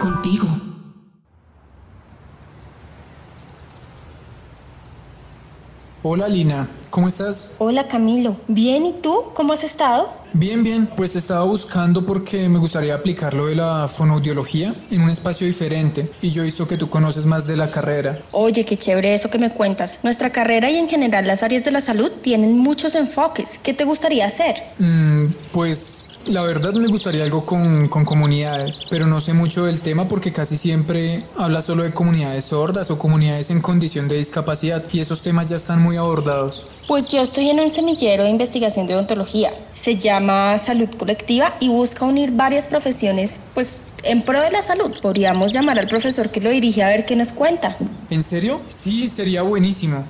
Contigo. Hola Lina, ¿cómo estás? Hola Camilo, bien, ¿y tú? ¿Cómo has estado? Bien, bien, pues te estaba buscando porque me gustaría aplicar lo de la fonoaudiología en un espacio diferente y yo he visto que tú conoces más de la carrera. Oye, qué chévere eso que me cuentas. Nuestra carrera y en general las áreas de la salud tienen muchos enfoques. ¿Qué te gustaría hacer? Mm, pues la verdad me gustaría algo con, con, comunidades, pero no sé mucho del tema porque casi siempre habla solo de comunidades sordas o comunidades en condición de discapacidad y esos temas ya están muy abordados. Pues yo estoy en un semillero de investigación de odontología. Se llama Salud Colectiva y busca unir varias profesiones, pues en pro de la salud. Podríamos llamar al profesor que lo dirige a ver qué nos cuenta. ¿En serio? Sí, sería buenísimo.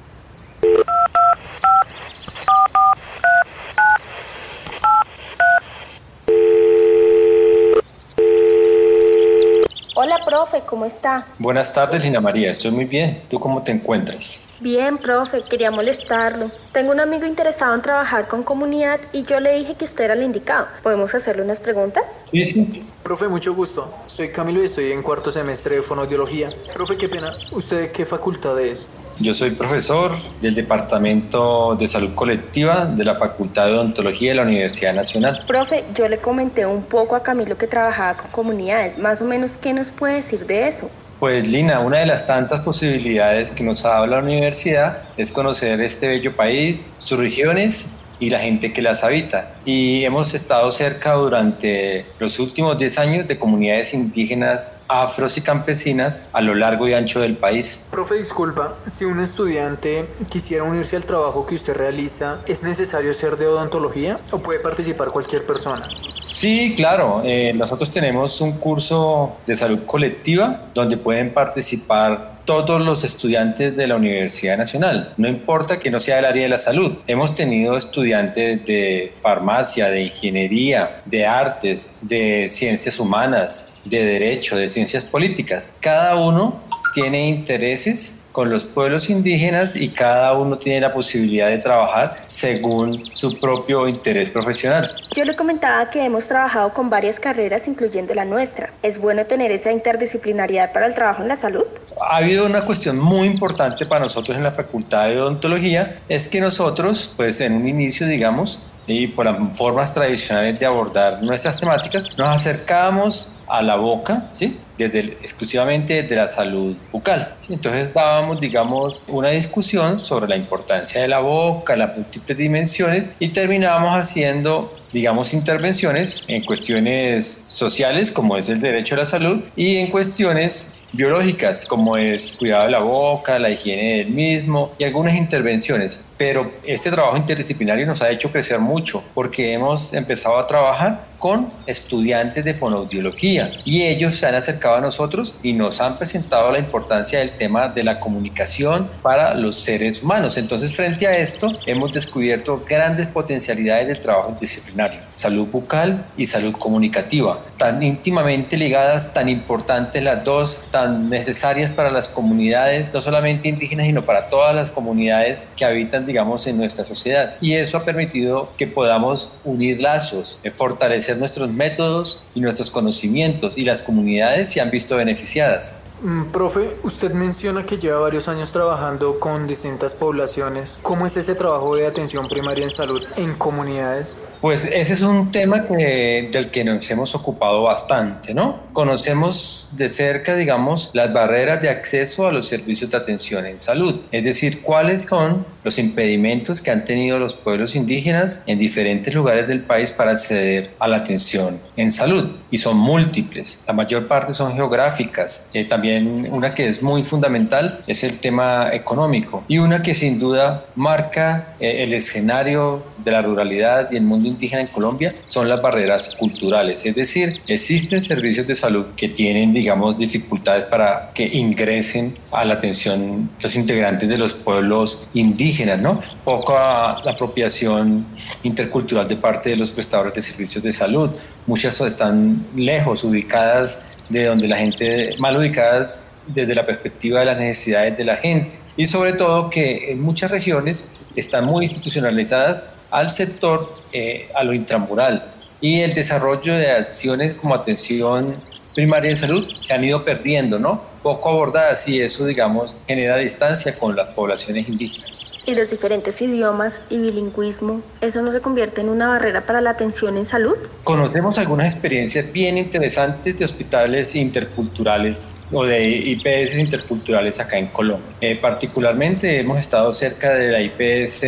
Hola, profe, ¿cómo está? Buenas tardes, Lina María. Estoy muy bien. ¿Tú cómo te encuentras? Bien, profe, quería molestarlo. Tengo un amigo interesado en trabajar con comunidad y yo le dije que usted era el indicado. ¿Podemos hacerle unas preguntas? Sí, sí. Profe, mucho gusto. Soy Camilo y estoy en cuarto semestre de fonoaudiología. Profe, qué pena. ¿Usted de qué facultad es? Yo soy profesor del Departamento de Salud Colectiva de la Facultad de Odontología de la Universidad Nacional. Profe, yo le comenté un poco a Camilo que trabajaba con comunidades. Más o menos, ¿qué nos puede decir de eso? Pues Lina, una de las tantas posibilidades que nos ha dado la universidad es conocer este bello país, sus regiones y la gente que las habita. Y hemos estado cerca durante los últimos 10 años de comunidades indígenas, afros y campesinas a lo largo y ancho del país. Profe, disculpa, si un estudiante quisiera unirse al trabajo que usted realiza, ¿es necesario ser de odontología o puede participar cualquier persona? Sí, claro. Eh, nosotros tenemos un curso de salud colectiva donde pueden participar todos los estudiantes de la Universidad Nacional, no importa que no sea del área de la salud. Hemos tenido estudiantes de farmacia, de ingeniería, de artes, de ciencias humanas, de derecho, de ciencias políticas. Cada uno tiene intereses con los pueblos indígenas y cada uno tiene la posibilidad de trabajar según su propio interés profesional. Yo le comentaba que hemos trabajado con varias carreras, incluyendo la nuestra. ¿Es bueno tener esa interdisciplinariedad para el trabajo en la salud? Ha habido una cuestión muy importante para nosotros en la Facultad de Odontología, es que nosotros, pues en un inicio, digamos, y por las formas tradicionales de abordar nuestras temáticas, nos acercábamos a la boca, ¿sí? Desde exclusivamente desde la salud bucal. Entonces dábamos, digamos, una discusión sobre la importancia de la boca, las múltiples dimensiones y terminábamos haciendo, digamos, intervenciones en cuestiones sociales, como es el derecho a la salud, y en cuestiones biológicas, como es cuidado de la boca, la higiene del mismo y algunas intervenciones. Pero este trabajo interdisciplinario nos ha hecho crecer mucho porque hemos empezado a trabajar con estudiantes de fonoaudiología y ellos se han acercado a nosotros y nos han presentado la importancia del tema de la comunicación para los seres humanos. Entonces, frente a esto, hemos descubierto grandes potencialidades del trabajo interdisciplinario, salud bucal y salud comunicativa, tan íntimamente ligadas, tan importantes las dos, tan necesarias para las comunidades, no solamente indígenas, sino para todas las comunidades que habitan, digamos, en nuestra sociedad. Y eso ha permitido que podamos unir lazos, eh, fortalecer nuestros métodos y nuestros conocimientos y las comunidades se han visto beneficiadas. Mm, profe, usted menciona que lleva varios años trabajando con distintas poblaciones. ¿Cómo es ese trabajo de atención primaria en salud en comunidades? Pues ese es un tema que, del que nos hemos ocupado bastante, ¿no? Conocemos de cerca, digamos, las barreras de acceso a los servicios de atención en salud, es decir, cuáles son los impedimentos que han tenido los pueblos indígenas en diferentes lugares del país para acceder a la atención en salud. Y son múltiples, la mayor parte son geográficas, eh, también una que es muy fundamental es el tema económico y una que sin duda marca eh, el escenario de la ruralidad y el mundo indígena en Colombia son las barreras culturales, es decir, existen servicios de salud que tienen, digamos, dificultades para que ingresen a la atención los integrantes de los pueblos indígenas, ¿no? Poca apropiación intercultural de parte de los prestadores de servicios de salud, muchas están lejos, ubicadas de donde la gente, mal ubicadas desde la perspectiva de las necesidades de la gente. Y sobre todo que en muchas regiones están muy institucionalizadas al sector, eh, a lo intramural. Y el desarrollo de acciones como atención primaria de salud se han ido perdiendo, ¿no? Poco abordadas y eso, digamos, genera distancia con las poblaciones indígenas y los diferentes idiomas y bilingüismo, ¿eso no se convierte en una barrera para la atención en salud? Conocemos algunas experiencias bien interesantes de hospitales interculturales o de IPS interculturales acá en Colombia. Eh, particularmente hemos estado cerca de la IPS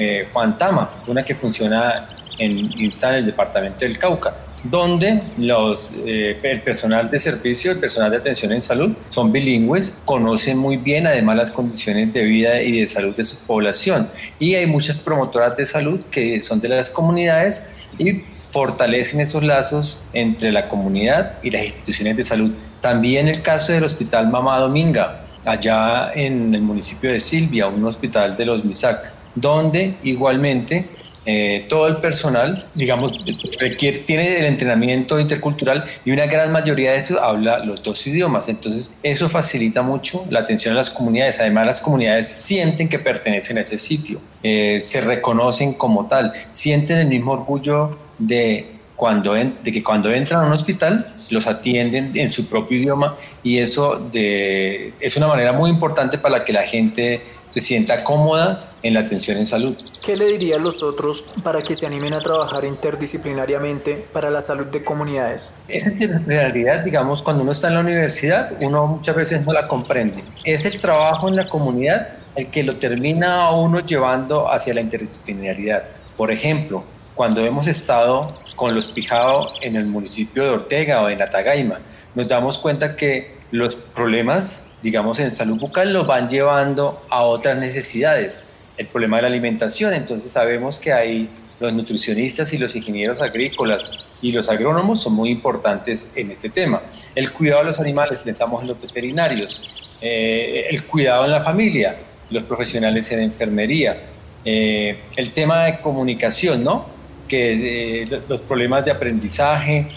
eh, Juan Tama, una que funciona en el departamento del Cauca donde los, eh, el personal de servicio, el personal de atención en salud son bilingües, conocen muy bien además las condiciones de vida y de salud de su población. Y hay muchas promotoras de salud que son de las comunidades y fortalecen esos lazos entre la comunidad y las instituciones de salud. También el caso del Hospital Mamá Dominga, allá en el municipio de Silvia, un hospital de los MISAC, donde igualmente eh, todo el personal, digamos, requiere, tiene el entrenamiento intercultural y una gran mayoría de eso habla los dos idiomas. Entonces, eso facilita mucho la atención a las comunidades. Además, las comunidades sienten que pertenecen a ese sitio, eh, se reconocen como tal, sienten el mismo orgullo de, cuando de que cuando entran a un hospital los atienden en su propio idioma y eso de, es una manera muy importante para que la gente se sienta cómoda en la atención en salud. ¿Qué le diría a los otros para que se animen a trabajar interdisciplinariamente para la salud de comunidades? Esa interdisciplinaridad, digamos, cuando uno está en la universidad, uno muchas veces no la comprende. Es el trabajo en la comunidad el que lo termina a uno llevando hacia la interdisciplinaridad. Por ejemplo, cuando hemos estado con los Pijao en el municipio de Ortega o en Atagaima, nos damos cuenta que los problemas digamos, en salud bucal los van llevando a otras necesidades. El problema de la alimentación, entonces sabemos que hay los nutricionistas y los ingenieros agrícolas y los agrónomos son muy importantes en este tema. El cuidado de los animales, pensamos en los veterinarios, eh, el cuidado en la familia, los profesionales en enfermería, eh, el tema de comunicación, ¿no? Que eh, los problemas de aprendizaje,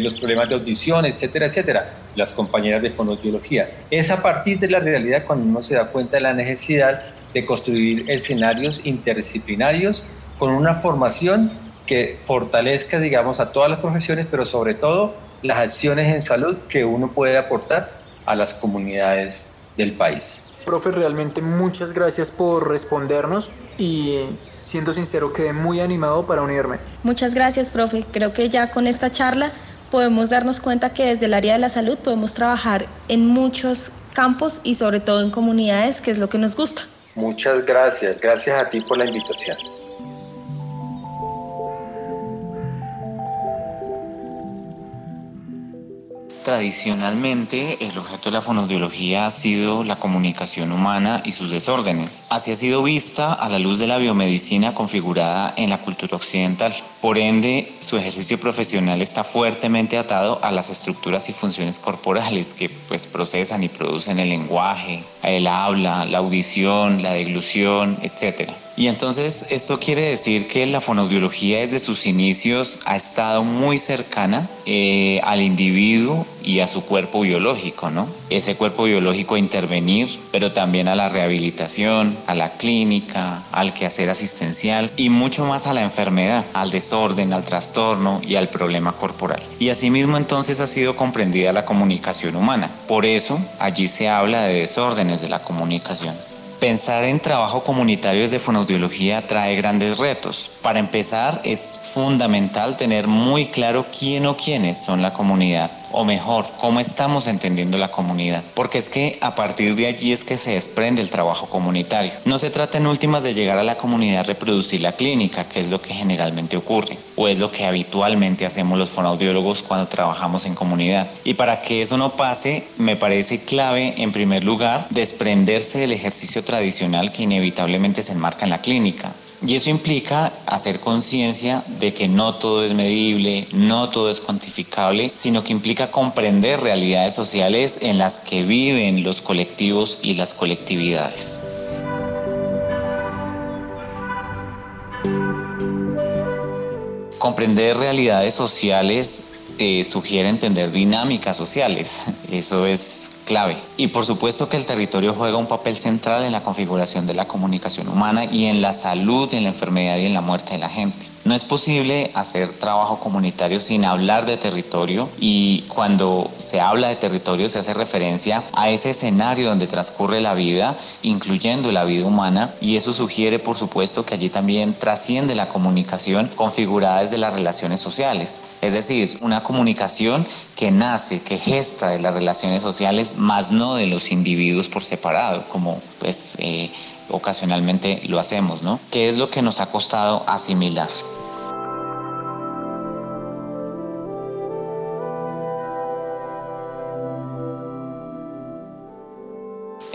los problemas de audición, etcétera, etcétera las compañeras de fonoaudiología. Es a partir de la realidad cuando uno se da cuenta de la necesidad de construir escenarios interdisciplinarios con una formación que fortalezca, digamos, a todas las profesiones, pero sobre todo las acciones en salud que uno puede aportar a las comunidades del país. Profe, realmente muchas gracias por respondernos y siendo sincero quedé muy animado para unirme. Muchas gracias, profe. Creo que ya con esta charla podemos darnos cuenta que desde el área de la salud podemos trabajar en muchos campos y sobre todo en comunidades, que es lo que nos gusta. Muchas gracias, gracias a ti por la invitación. Tradicionalmente, el objeto de la fonoaudiología ha sido la comunicación humana y sus desórdenes. Así ha sido vista a la luz de la biomedicina configurada en la cultura occidental. Por ende, su ejercicio profesional está fuertemente atado a las estructuras y funciones corporales que pues procesan y producen el lenguaje, el habla, la audición, la deglución, etc. Y entonces esto quiere decir que la fonoaudiología desde sus inicios ha estado muy cercana eh, al individuo y a su cuerpo biológico, ¿no? Ese cuerpo biológico a intervenir, pero también a la rehabilitación, a la clínica, al quehacer asistencial y mucho más a la enfermedad, al desorden, al trastorno y al problema corporal. Y asimismo entonces ha sido comprendida la comunicación humana. Por eso allí se habla de desórdenes de la comunicación. Pensar en trabajo comunitario desde fonoaudiología trae grandes retos. Para empezar, es fundamental tener muy claro quién o quiénes son la comunidad o mejor, cómo estamos entendiendo la comunidad, porque es que a partir de allí es que se desprende el trabajo comunitario. No se trata en últimas de llegar a la comunidad a reproducir la clínica, que es lo que generalmente ocurre, o es lo que habitualmente hacemos los fonoaudiólogos cuando trabajamos en comunidad. Y para que eso no pase, me parece clave, en primer lugar, desprenderse del ejercicio tradicional que inevitablemente se enmarca en la clínica Y eso implica hacer conciencia de que no todo es medible, no todo es cuantificable, sino que implica comprender realidades sociales en las que viven los colectivos y las colectividades. Comprender realidades sociales eh, sugiere entender dinámicas sociales. Eso es clave. Y por supuesto que el territorio juega un papel central en la configuración de la comunicación humana y en la salud, en la enfermedad y en la muerte de la gente. No es posible hacer trabajo comunitario sin hablar de territorio y cuando se habla de territorio se hace referencia a ese escenario donde transcurre la vida, incluyendo la vida humana, y eso sugiere por supuesto que allí también trasciende la comunicación configurada desde las relaciones sociales, es decir, una comunicación que nace, que gesta de las relaciones sociales, más no de los individuos por separado, como pues eh, ocasionalmente lo hacemos, ¿no? ¿Qué es lo que nos ha costado asimilar?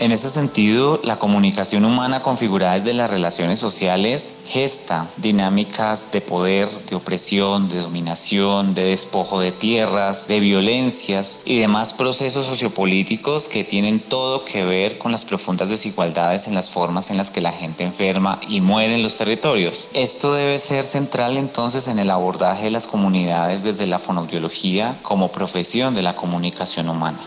En ese sentido, la comunicación humana configurada desde las relaciones sociales gesta dinámicas de poder, de opresión, de dominación, de despojo de tierras, de violencias y demás procesos sociopolíticos que tienen todo que ver con las profundas desigualdades en las formas en las que la gente enferma y muere en los territorios. Esto debe ser central entonces en el abordaje de las comunidades desde la fonoaudiología como profesión de la comunicación humana.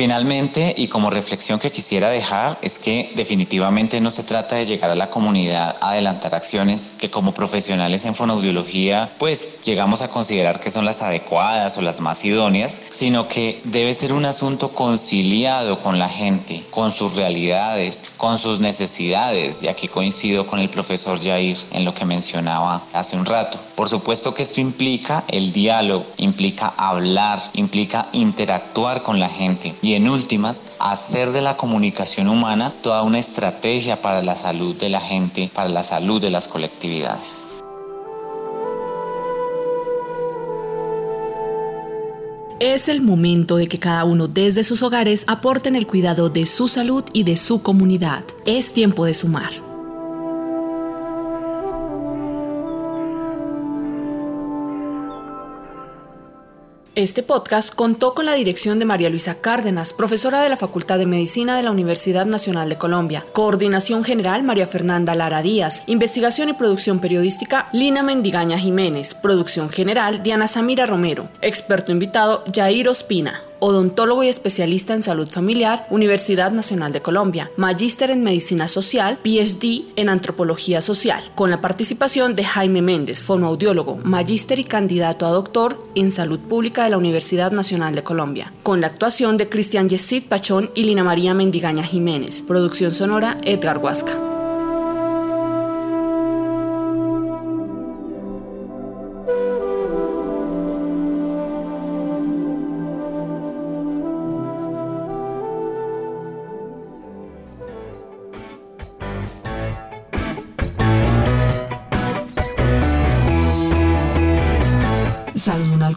Finalmente, y como reflexión que quisiera dejar, es que definitivamente no se trata de llegar a la comunidad a adelantar acciones que como profesionales en fonoaudiología pues llegamos a considerar que son las adecuadas o las más idóneas, sino que debe ser un asunto conciliado con la gente, con sus realidades, con sus necesidades, y aquí coincido con el profesor Jair en lo que mencionaba hace un rato. Por supuesto que esto implica el diálogo, implica hablar, implica interactuar con la gente en últimas, hacer de la comunicación humana toda una estrategia para la salud de la gente, para la salud de las colectividades. Es el momento de que cada uno desde sus hogares aporten el cuidado de su salud y de su comunidad. Es tiempo de sumar. Este podcast contó con la dirección de María Luisa Cárdenas, profesora de la Facultad de Medicina de la Universidad Nacional de Colombia. Coordinación General María Fernanda Lara Díaz. Investigación y producción periodística Lina Mendigaña Jiménez. Producción General Diana Samira Romero. Experto invitado Jair Ospina odontólogo y especialista en salud familiar, Universidad Nacional de Colombia, magíster en medicina social, PhD en antropología social, con la participación de Jaime Méndez, fonoaudiólogo, magíster y candidato a doctor en salud pública de la Universidad Nacional de Colombia, con la actuación de Cristian Yesid Pachón y Lina María Mendigaña Jiménez, producción sonora Edgar Huasca.